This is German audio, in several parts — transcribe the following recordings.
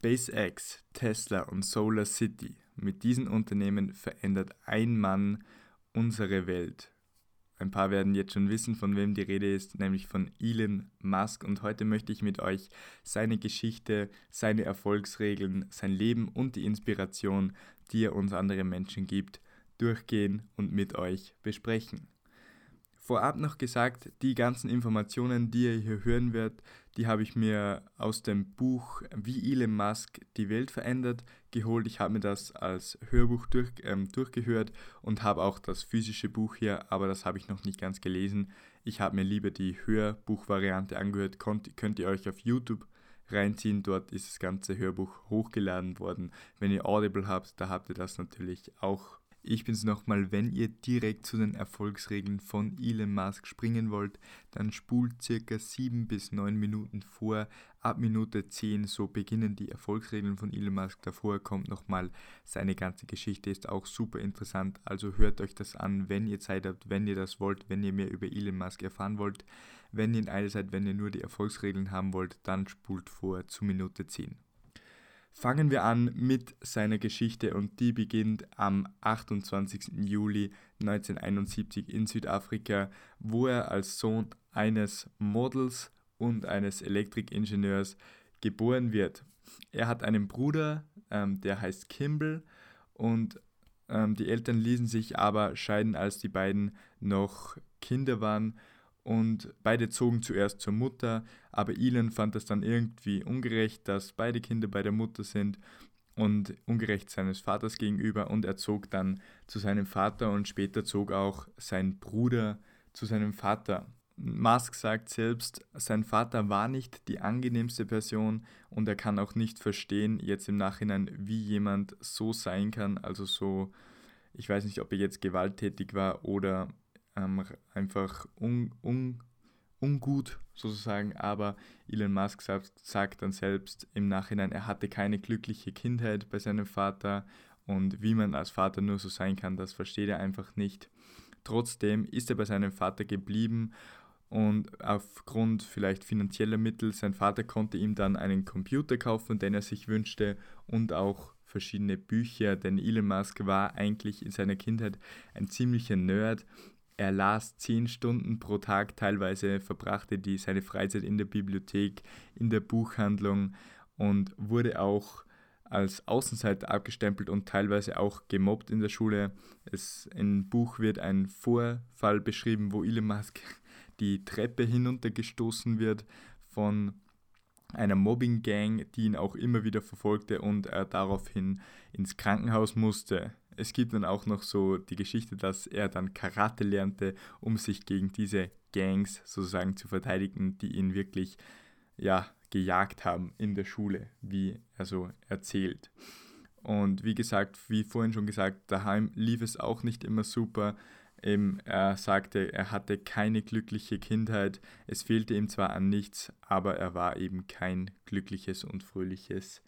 SpaceX, Tesla und Solar City. Mit diesen Unternehmen verändert ein Mann unsere Welt. Ein paar werden jetzt schon wissen, von wem die Rede ist, nämlich von Elon Musk. Und heute möchte ich mit euch seine Geschichte, seine Erfolgsregeln, sein Leben und die Inspiration, die er uns anderen Menschen gibt, durchgehen und mit euch besprechen. Vorab noch gesagt, die ganzen Informationen, die ihr hier hören werdet, die habe ich mir aus dem Buch Wie Elon Musk die Welt verändert geholt. Ich habe mir das als Hörbuch durch, ähm, durchgehört und habe auch das physische Buch hier, aber das habe ich noch nicht ganz gelesen. Ich habe mir lieber die Hörbuchvariante angehört. Konnt, könnt ihr euch auf YouTube reinziehen. Dort ist das ganze Hörbuch hochgeladen worden. Wenn ihr Audible habt, da habt ihr das natürlich auch ich bin's nochmal, wenn ihr direkt zu den Erfolgsregeln von Elon Musk springen wollt, dann spult circa 7 bis 9 Minuten vor. Ab Minute 10 so beginnen die Erfolgsregeln von Elon Musk. Davor kommt nochmal seine ganze Geschichte, ist auch super interessant. Also hört euch das an, wenn ihr Zeit habt, wenn ihr das wollt, wenn ihr mehr über Elon Musk erfahren wollt. Wenn ihr in Eile seid, wenn ihr nur die Erfolgsregeln haben wollt, dann spult vor zu Minute 10. Fangen wir an mit seiner Geschichte und die beginnt am 28. Juli 1971 in Südafrika, wo er als Sohn eines Models und eines Elektrikingenieurs geboren wird. Er hat einen Bruder, ähm, der heißt Kimball und ähm, die Eltern ließen sich aber scheiden, als die beiden noch Kinder waren und beide zogen zuerst zur Mutter, aber Elon fand es dann irgendwie ungerecht, dass beide Kinder bei der Mutter sind und ungerecht seines Vaters gegenüber und er zog dann zu seinem Vater und später zog auch sein Bruder zu seinem Vater. Musk sagt selbst, sein Vater war nicht die angenehmste Person und er kann auch nicht verstehen, jetzt im Nachhinein, wie jemand so sein kann, also so, ich weiß nicht, ob er jetzt gewalttätig war oder ähm, einfach un, un, ungut sozusagen, aber Elon Musk sagt, sagt dann selbst im Nachhinein, er hatte keine glückliche Kindheit bei seinem Vater und wie man als Vater nur so sein kann, das versteht er einfach nicht. Trotzdem ist er bei seinem Vater geblieben und aufgrund vielleicht finanzieller Mittel, sein Vater konnte ihm dann einen Computer kaufen, den er sich wünschte und auch verschiedene Bücher, denn Elon Musk war eigentlich in seiner Kindheit ein ziemlicher Nerd er las zehn Stunden pro Tag, teilweise verbrachte die seine Freizeit in der Bibliothek, in der Buchhandlung und wurde auch als Außenseiter abgestempelt und teilweise auch gemobbt in der Schule. Es, Im Buch wird ein Vorfall beschrieben, wo Elon Musk die Treppe hinuntergestoßen wird von einer Mobbing-Gang, die ihn auch immer wieder verfolgte und er daraufhin ins Krankenhaus musste es gibt dann auch noch so die Geschichte, dass er dann Karate lernte, um sich gegen diese Gangs sozusagen zu verteidigen, die ihn wirklich ja, gejagt haben in der Schule, wie er so erzählt. Und wie gesagt, wie vorhin schon gesagt, daheim lief es auch nicht immer super. Eben, er sagte, er hatte keine glückliche Kindheit. Es fehlte ihm zwar an nichts, aber er war eben kein glückliches und fröhliches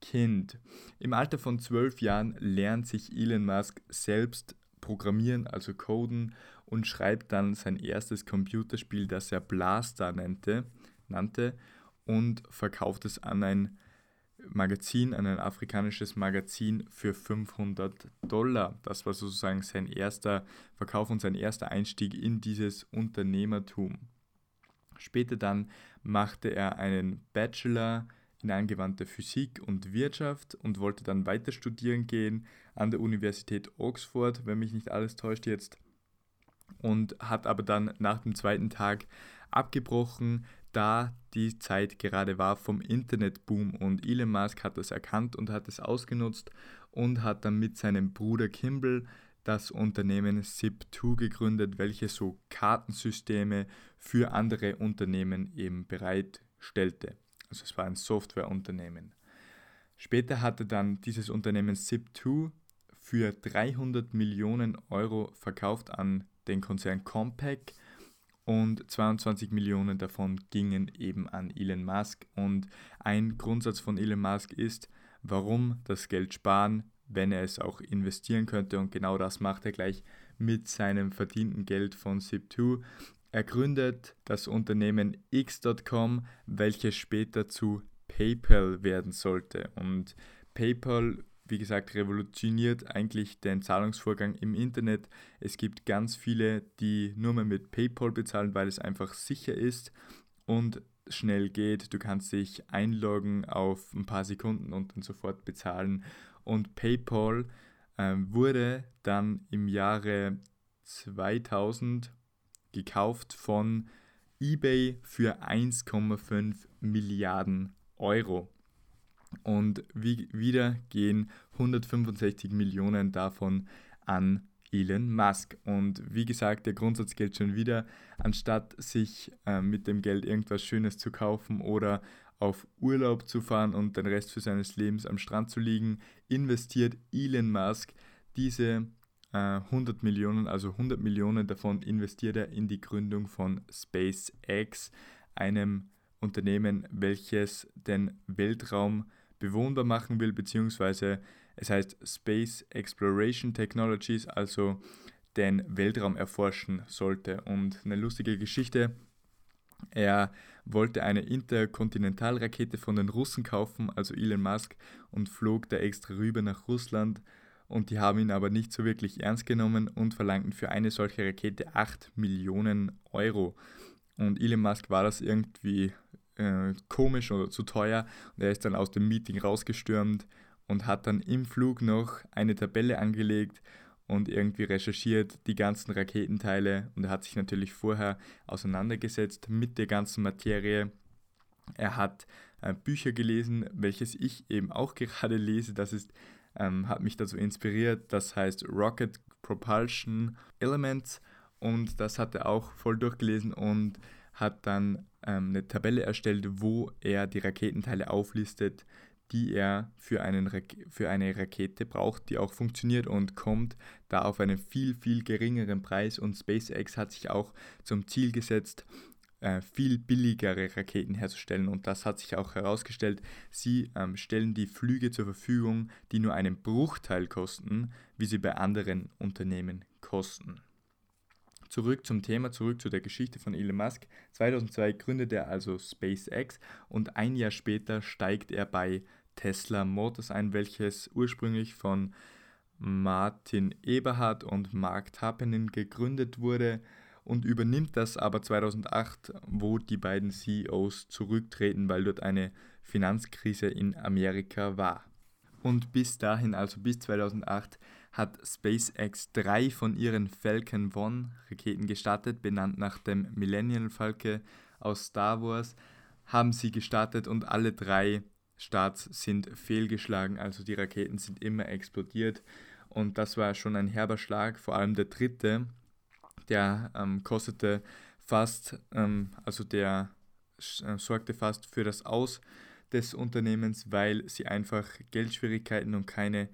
Kind. Im Alter von zwölf Jahren lernt sich Elon Musk selbst programmieren, also coden, und schreibt dann sein erstes Computerspiel, das er Blaster nannte, nannte und verkauft es an ein Magazin, an ein afrikanisches Magazin für 500 Dollar. Das war sozusagen sein erster Verkauf und sein erster Einstieg in dieses Unternehmertum. Später dann machte er einen Bachelor in angewandte Physik und Wirtschaft und wollte dann weiter studieren gehen an der Universität Oxford, wenn mich nicht alles täuscht jetzt. Und hat aber dann nach dem zweiten Tag abgebrochen, da die Zeit gerade war vom Internetboom und Elon Musk hat das erkannt und hat es ausgenutzt und hat dann mit seinem Bruder Kimball das Unternehmen Zip2 gegründet, welches so Kartensysteme für andere Unternehmen eben bereitstellte. Also es war ein Softwareunternehmen. Später hatte dann dieses Unternehmen Zip2 für 300 Millionen Euro verkauft an den Konzern Compaq und 22 Millionen davon gingen eben an Elon Musk. Und ein Grundsatz von Elon Musk ist, warum das Geld sparen, wenn er es auch investieren könnte. Und genau das macht er gleich mit seinem verdienten Geld von Zip2. Er gründet das Unternehmen X.com, welches später zu PayPal werden sollte. Und PayPal, wie gesagt, revolutioniert eigentlich den Zahlungsvorgang im Internet. Es gibt ganz viele, die nur mehr mit PayPal bezahlen, weil es einfach sicher ist und schnell geht. Du kannst dich einloggen auf ein paar Sekunden und dann sofort bezahlen. Und PayPal äh, wurde dann im Jahre 2000 gekauft von eBay für 1,5 Milliarden Euro. Und wie, wieder gehen 165 Millionen davon an Elon Musk. Und wie gesagt, der Grundsatz gilt schon wieder, anstatt sich äh, mit dem Geld irgendwas Schönes zu kaufen oder auf Urlaub zu fahren und den Rest für seines Lebens am Strand zu liegen, investiert Elon Musk diese 100 Millionen, also 100 Millionen davon investiert er in die Gründung von SpaceX, einem Unternehmen, welches den Weltraum bewohnbar machen will, beziehungsweise es heißt Space Exploration Technologies, also den Weltraum erforschen sollte. Und eine lustige Geschichte, er wollte eine Interkontinentalrakete von den Russen kaufen, also Elon Musk, und flog da extra rüber nach Russland. Und die haben ihn aber nicht so wirklich ernst genommen und verlangten für eine solche Rakete 8 Millionen Euro. Und Elon Musk war das irgendwie äh, komisch oder zu teuer und er ist dann aus dem Meeting rausgestürmt und hat dann im Flug noch eine Tabelle angelegt und irgendwie recherchiert die ganzen Raketenteile und er hat sich natürlich vorher auseinandergesetzt mit der ganzen Materie. Er hat äh, Bücher gelesen, welches ich eben auch gerade lese. Das ist, ähm, hat mich dazu inspiriert. Das heißt Rocket Propulsion Elements und das hat er auch voll durchgelesen und hat dann ähm, eine Tabelle erstellt, wo er die Raketenteile auflistet, die er für, einen für eine Rakete braucht, die auch funktioniert und kommt da auf einen viel, viel geringeren Preis. Und SpaceX hat sich auch zum Ziel gesetzt, äh, viel billigere Raketen herzustellen. Und das hat sich auch herausgestellt. Sie ähm, stellen die Flüge zur Verfügung, die nur einen Bruchteil kosten, wie sie bei anderen Unternehmen kosten. Zurück zum Thema, zurück zu der Geschichte von Elon Musk. 2002 gründet er also SpaceX und ein Jahr später steigt er bei Tesla Motors ein, welches ursprünglich von Martin Eberhard und Mark Tapenin gegründet wurde und übernimmt das aber 2008, wo die beiden CEOs zurücktreten, weil dort eine Finanzkrise in Amerika war. Und bis dahin, also bis 2008, hat SpaceX drei von ihren Falcon 1 Raketen gestartet, benannt nach dem Millennial Falke aus Star Wars, haben sie gestartet und alle drei Starts sind fehlgeschlagen, also die Raketen sind immer explodiert. Und das war schon ein herber Schlag, vor allem der dritte, der ähm, kostete fast, ähm, also der äh, sorgte fast für das Aus des Unternehmens, weil sie einfach Geldschwierigkeiten und keine,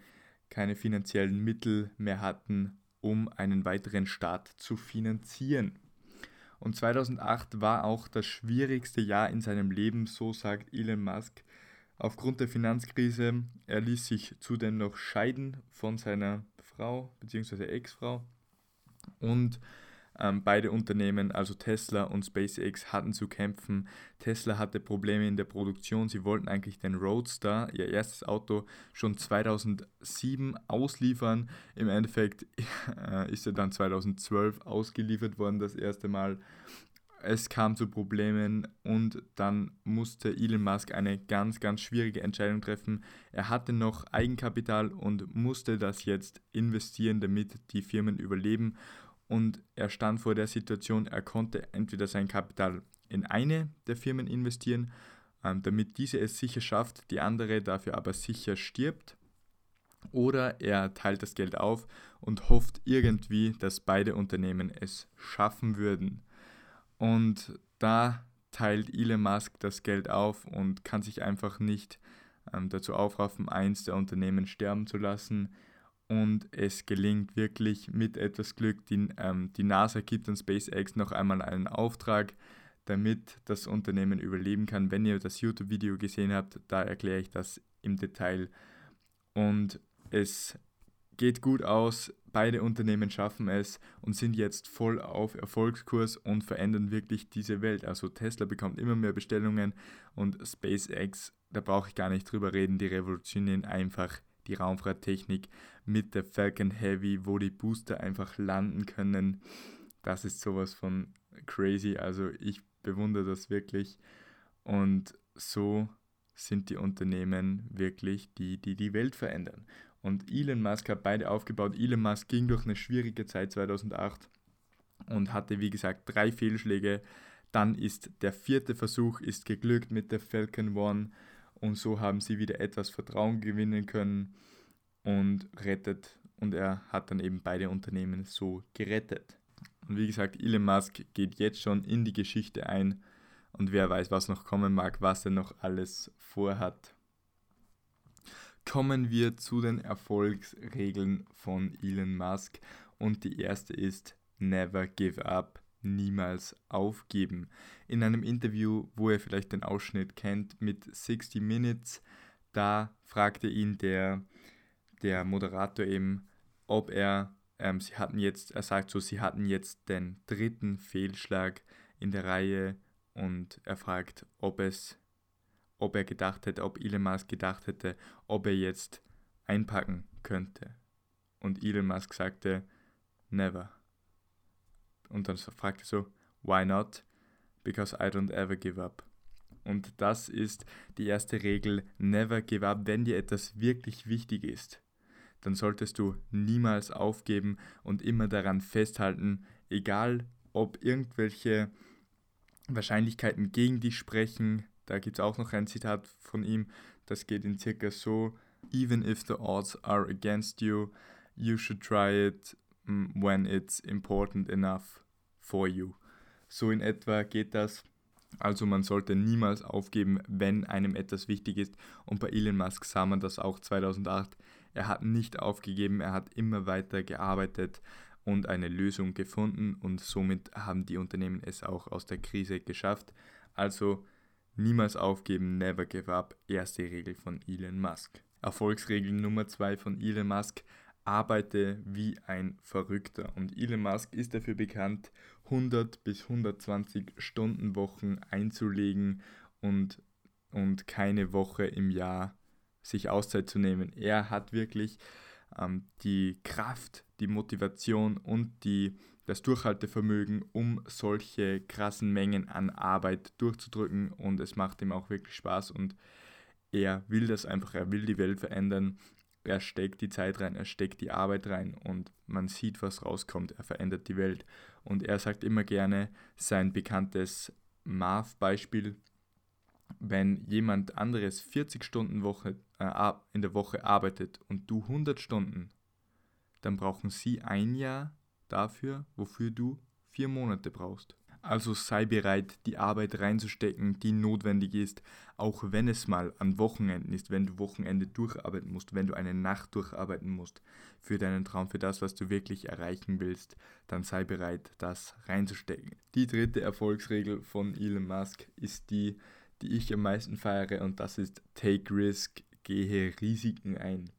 keine finanziellen Mittel mehr hatten, um einen weiteren Start zu finanzieren. Und 2008 war auch das schwierigste Jahr in seinem Leben, so sagt Elon Musk. Aufgrund der Finanzkrise, er ließ sich zudem noch scheiden von seiner Frau bzw. Ex-Frau und ähm, beide Unternehmen, also Tesla und SpaceX, hatten zu kämpfen. Tesla hatte Probleme in der Produktion. Sie wollten eigentlich den Roadster, ihr erstes Auto, schon 2007 ausliefern. Im Endeffekt äh, ist er dann 2012 ausgeliefert worden, das erste Mal. Es kam zu Problemen und dann musste Elon Musk eine ganz, ganz schwierige Entscheidung treffen. Er hatte noch Eigenkapital und musste das jetzt investieren, damit die Firmen überleben und er stand vor der Situation, er konnte entweder sein Kapital in eine der Firmen investieren, ähm, damit diese es sicher schafft, die andere dafür aber sicher stirbt, oder er teilt das Geld auf und hofft irgendwie, dass beide Unternehmen es schaffen würden. Und da teilt Elon Musk das Geld auf und kann sich einfach nicht ähm, dazu aufraffen, eins der Unternehmen sterben zu lassen und es gelingt wirklich mit etwas Glück. Die, ähm, die NASA gibt an SpaceX noch einmal einen Auftrag, damit das Unternehmen überleben kann. Wenn ihr das YouTube-Video gesehen habt, da erkläre ich das im Detail. Und es geht gut aus. Beide Unternehmen schaffen es und sind jetzt voll auf Erfolgskurs und verändern wirklich diese Welt. Also Tesla bekommt immer mehr Bestellungen und SpaceX da brauche ich gar nicht drüber reden, die revolutionieren einfach die Raumfahrttechnik mit der Falcon Heavy, wo die Booster einfach landen können. Das ist sowas von crazy. Also ich bewundere das wirklich. Und so sind die Unternehmen wirklich die, die die Welt verändern. Und Elon Musk hat beide aufgebaut. Elon Musk ging durch eine schwierige Zeit 2008 und hatte, wie gesagt, drei Fehlschläge. Dann ist der vierte Versuch ist geglückt mit der Falcon One und so haben sie wieder etwas Vertrauen gewinnen können und rettet und er hat dann eben beide Unternehmen so gerettet. Und wie gesagt, Elon Musk geht jetzt schon in die Geschichte ein und wer weiß, was noch kommen mag, was er noch alles vorhat. Kommen wir zu den Erfolgsregeln von Elon Musk und die erste ist Never give up, niemals aufgeben. In einem Interview, wo ihr vielleicht den Ausschnitt kennt mit 60 Minutes, da fragte ihn der, der Moderator eben, ob er, ähm, sie hatten jetzt, er sagt so, sie hatten jetzt den dritten Fehlschlag in der Reihe und er fragt, ob es, ob er gedacht hätte, ob Elon Musk gedacht hätte, ob er jetzt einpacken könnte. Und Elon Musk sagte, never. Und dann fragte er so, why not? Because I don't ever give up. Und das ist die erste Regel, never give up, wenn dir etwas wirklich wichtig ist. Dann solltest du niemals aufgeben und immer daran festhalten, egal ob irgendwelche Wahrscheinlichkeiten gegen dich sprechen. Da gibt es auch noch ein Zitat von ihm, das geht in circa so, Even if the odds are against you, you should try it mm, when it's important enough for you. So in etwa geht das. Also man sollte niemals aufgeben, wenn einem etwas wichtig ist. Und bei Elon Musk sah man das auch 2008. Er hat nicht aufgegeben, er hat immer weiter gearbeitet und eine Lösung gefunden und somit haben die Unternehmen es auch aus der Krise geschafft. Also niemals aufgeben, never give up, erste Regel von Elon Musk. Erfolgsregel Nummer zwei von Elon Musk, arbeite wie ein Verrückter. Und Elon Musk ist dafür bekannt, 100 bis 120 Stunden Wochen einzulegen und, und keine Woche im Jahr sich Auszeit zu nehmen. Er hat wirklich ähm, die Kraft, die Motivation und die, das Durchhaltevermögen, um solche krassen Mengen an Arbeit durchzudrücken. Und es macht ihm auch wirklich Spaß und er will das einfach, er will die Welt verändern, er steckt die Zeit rein, er steckt die Arbeit rein und man sieht, was rauskommt, er verändert die Welt. Und er sagt immer gerne sein bekanntes Marv-Beispiel, wenn jemand anderes 40 Stunden Woche, äh, in der Woche arbeitet und du 100 Stunden, dann brauchen sie ein Jahr dafür, wofür du vier Monate brauchst. Also sei bereit, die Arbeit reinzustecken, die notwendig ist, auch wenn es mal an Wochenenden ist, wenn du Wochenende durcharbeiten musst, wenn du eine Nacht durcharbeiten musst für deinen Traum, für das, was du wirklich erreichen willst, dann sei bereit, das reinzustecken. Die dritte Erfolgsregel von Elon Musk ist die, die ich am meisten feiere und das ist Take Risk, gehe Risiken ein.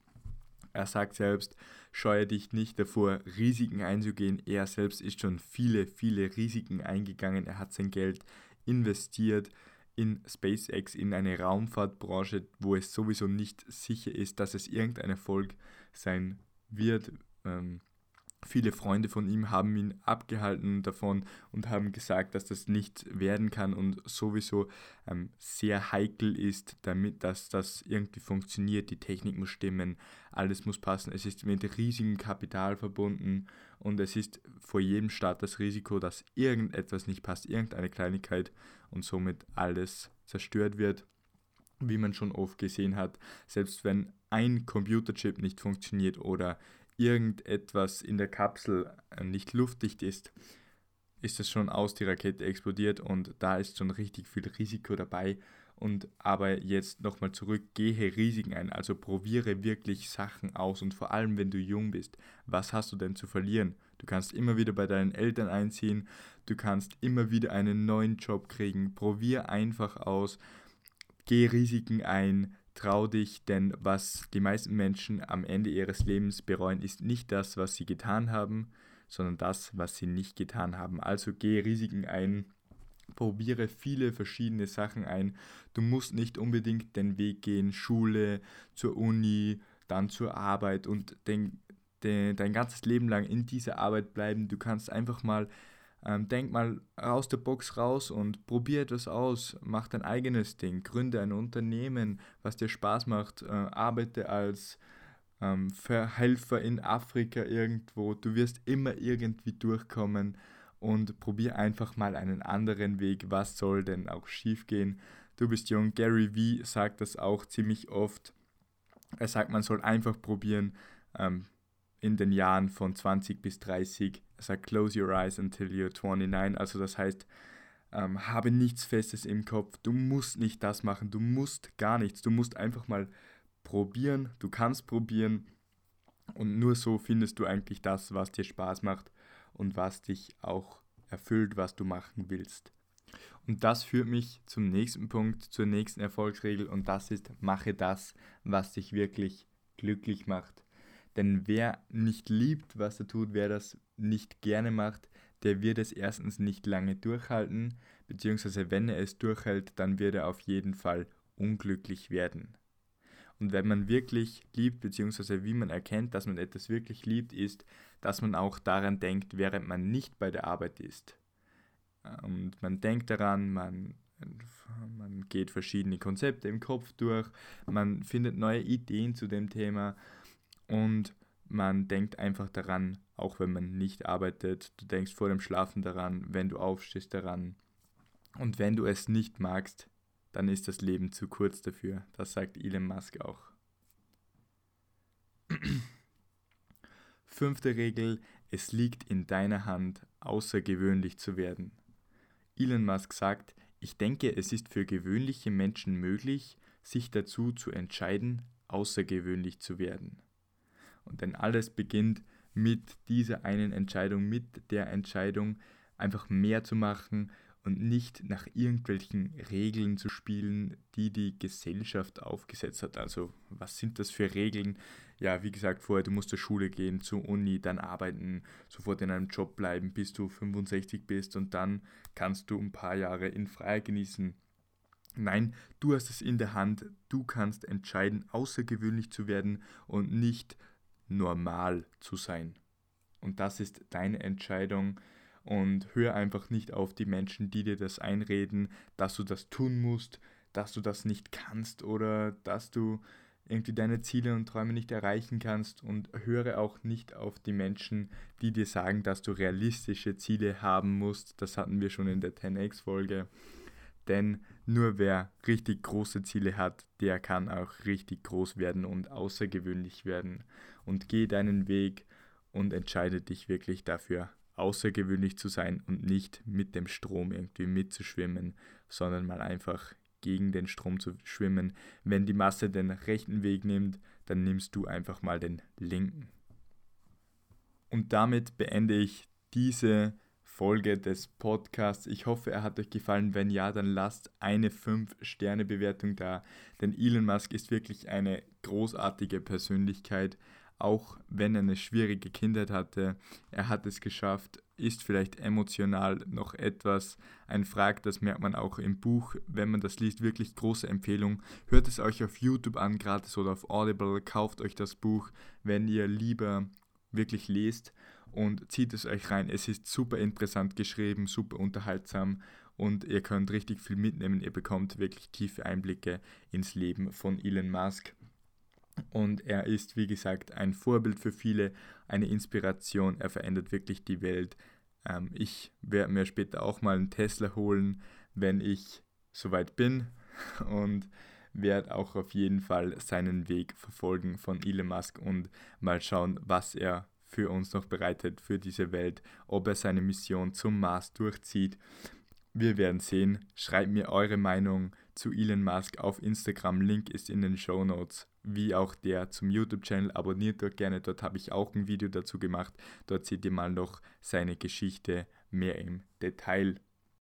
Er sagt selbst, scheue dich nicht davor, Risiken einzugehen. Er selbst ist schon viele, viele Risiken eingegangen. Er hat sein Geld investiert in SpaceX, in eine Raumfahrtbranche, wo es sowieso nicht sicher ist, dass es irgendein Erfolg sein wird. Ähm, Viele Freunde von ihm haben ihn abgehalten davon und haben gesagt, dass das nicht werden kann und sowieso ähm, sehr heikel ist, damit dass das irgendwie funktioniert. Die Technik muss stimmen, alles muss passen. Es ist mit riesigem Kapital verbunden und es ist vor jedem Start das Risiko, dass irgendetwas nicht passt, irgendeine Kleinigkeit und somit alles zerstört wird. Wie man schon oft gesehen hat, selbst wenn ein Computerchip nicht funktioniert oder irgendetwas in der Kapsel äh, nicht luftdicht ist, ist es schon aus, die Rakete explodiert und da ist schon richtig viel Risiko dabei. Und aber jetzt nochmal zurück, gehe Risiken ein, also probiere wirklich Sachen aus und vor allem, wenn du jung bist, was hast du denn zu verlieren? Du kannst immer wieder bei deinen Eltern einziehen, du kannst immer wieder einen neuen Job kriegen, probier einfach aus, geh Risiken ein, Trau dich, denn was die meisten Menschen am Ende ihres Lebens bereuen, ist nicht das, was sie getan haben, sondern das, was sie nicht getan haben. Also geh Risiken ein, Probiere viele verschiedene Sachen ein. Du musst nicht unbedingt den Weg gehen, Schule, zur Uni, dann zur Arbeit und den, den, dein ganzes Leben lang in dieser Arbeit bleiben. Du kannst einfach mal, ähm, denk mal aus der Box raus und probier etwas aus. Mach dein eigenes Ding. Gründe ein Unternehmen, was dir Spaß macht. Äh, arbeite als ähm, Helfer in Afrika irgendwo. Du wirst immer irgendwie durchkommen und probier einfach mal einen anderen Weg. Was soll denn auch schief gehen? Du bist jung. Gary Vee sagt das auch ziemlich oft. Er sagt, man soll einfach probieren ähm, in den Jahren von 20 bis 30. Er sagt, close your eyes until you're 29. Also das heißt, ähm, habe nichts Festes im Kopf. Du musst nicht das machen. Du musst gar nichts. Du musst einfach mal probieren. Du kannst probieren. Und nur so findest du eigentlich das, was dir Spaß macht und was dich auch erfüllt, was du machen willst. Und das führt mich zum nächsten Punkt, zur nächsten Erfolgsregel und das ist, mache das, was dich wirklich glücklich macht. Denn wer nicht liebt, was er tut, wer das nicht gerne macht, der wird es erstens nicht lange durchhalten, beziehungsweise wenn er es durchhält, dann wird er auf jeden Fall unglücklich werden. Und wenn man wirklich liebt, beziehungsweise wie man erkennt, dass man etwas wirklich liebt, ist, dass man auch daran denkt, während man nicht bei der Arbeit ist. Und man denkt daran, man, man geht verschiedene Konzepte im Kopf durch, man findet neue Ideen zu dem Thema und man denkt einfach daran, auch wenn man nicht arbeitet. Du denkst vor dem Schlafen daran, wenn du aufstehst daran. Und wenn du es nicht magst, dann ist das Leben zu kurz dafür. Das sagt Elon Musk auch. Fünfte Regel, es liegt in deiner Hand, außergewöhnlich zu werden. Elon Musk sagt, ich denke, es ist für gewöhnliche Menschen möglich, sich dazu zu entscheiden, außergewöhnlich zu werden. Und denn alles beginnt mit dieser einen Entscheidung, mit der Entscheidung, einfach mehr zu machen, und nicht nach irgendwelchen Regeln zu spielen, die die Gesellschaft aufgesetzt hat. Also was sind das für Regeln? Ja, wie gesagt, vorher, du musst zur Schule gehen, zur Uni, dann arbeiten, sofort in einem Job bleiben, bis du 65 bist und dann kannst du ein paar Jahre in Freiheit genießen. Nein, du hast es in der Hand, du kannst entscheiden, außergewöhnlich zu werden und nicht normal zu sein. Und das ist deine Entscheidung und hör einfach nicht auf die Menschen, die dir das einreden, dass du das tun musst, dass du das nicht kannst oder dass du irgendwie deine Ziele und Träume nicht erreichen kannst und höre auch nicht auf die Menschen, die dir sagen, dass du realistische Ziele haben musst. Das hatten wir schon in der 10x-Folge. Denn nur wer richtig große Ziele hat, der kann auch richtig groß werden und außergewöhnlich werden. Und geh deinen Weg und entscheide dich wirklich dafür, außergewöhnlich zu sein und nicht mit dem Strom irgendwie mitzuschwimmen, sondern mal einfach gegen den Strom zu schwimmen. Wenn die Masse den rechten Weg nimmt, dann nimmst du einfach mal den linken. Und damit beende ich diese Folge des Podcasts. Ich hoffe, er hat euch gefallen. Wenn ja, dann lasst eine 5-Sterne-Bewertung da. Denn Elon Musk ist wirklich eine großartige Persönlichkeit auch wenn er eine schwierige Kindheit hatte, er hat es geschafft, ist vielleicht emotional noch etwas ein Frag, das merkt man auch im Buch, wenn man das liest, wirklich große Empfehlung. Hört es euch auf YouTube an, gratis oder auf Audible, kauft euch das Buch, wenn ihr lieber wirklich lest und zieht es euch rein. Es ist super interessant geschrieben, super unterhaltsam und ihr könnt richtig viel mitnehmen. Ihr bekommt wirklich tiefe Einblicke ins Leben von Elon Musk. Und er ist, wie gesagt, ein Vorbild für viele, eine Inspiration. Er verändert wirklich die Welt. Ähm, ich werde mir später auch mal einen Tesla holen, wenn ich soweit bin. Und werde auch auf jeden Fall seinen Weg verfolgen von Elon Musk und mal schauen, was er für uns noch bereitet für diese Welt, ob er seine Mission zum Mars durchzieht. Wir werden sehen. Schreibt mir eure Meinung zu Elon Musk auf Instagram. Link ist in den Show Notes wie auch der zum YouTube-Channel. Abonniert dort gerne, dort habe ich auch ein Video dazu gemacht. Dort seht ihr mal noch seine Geschichte mehr im Detail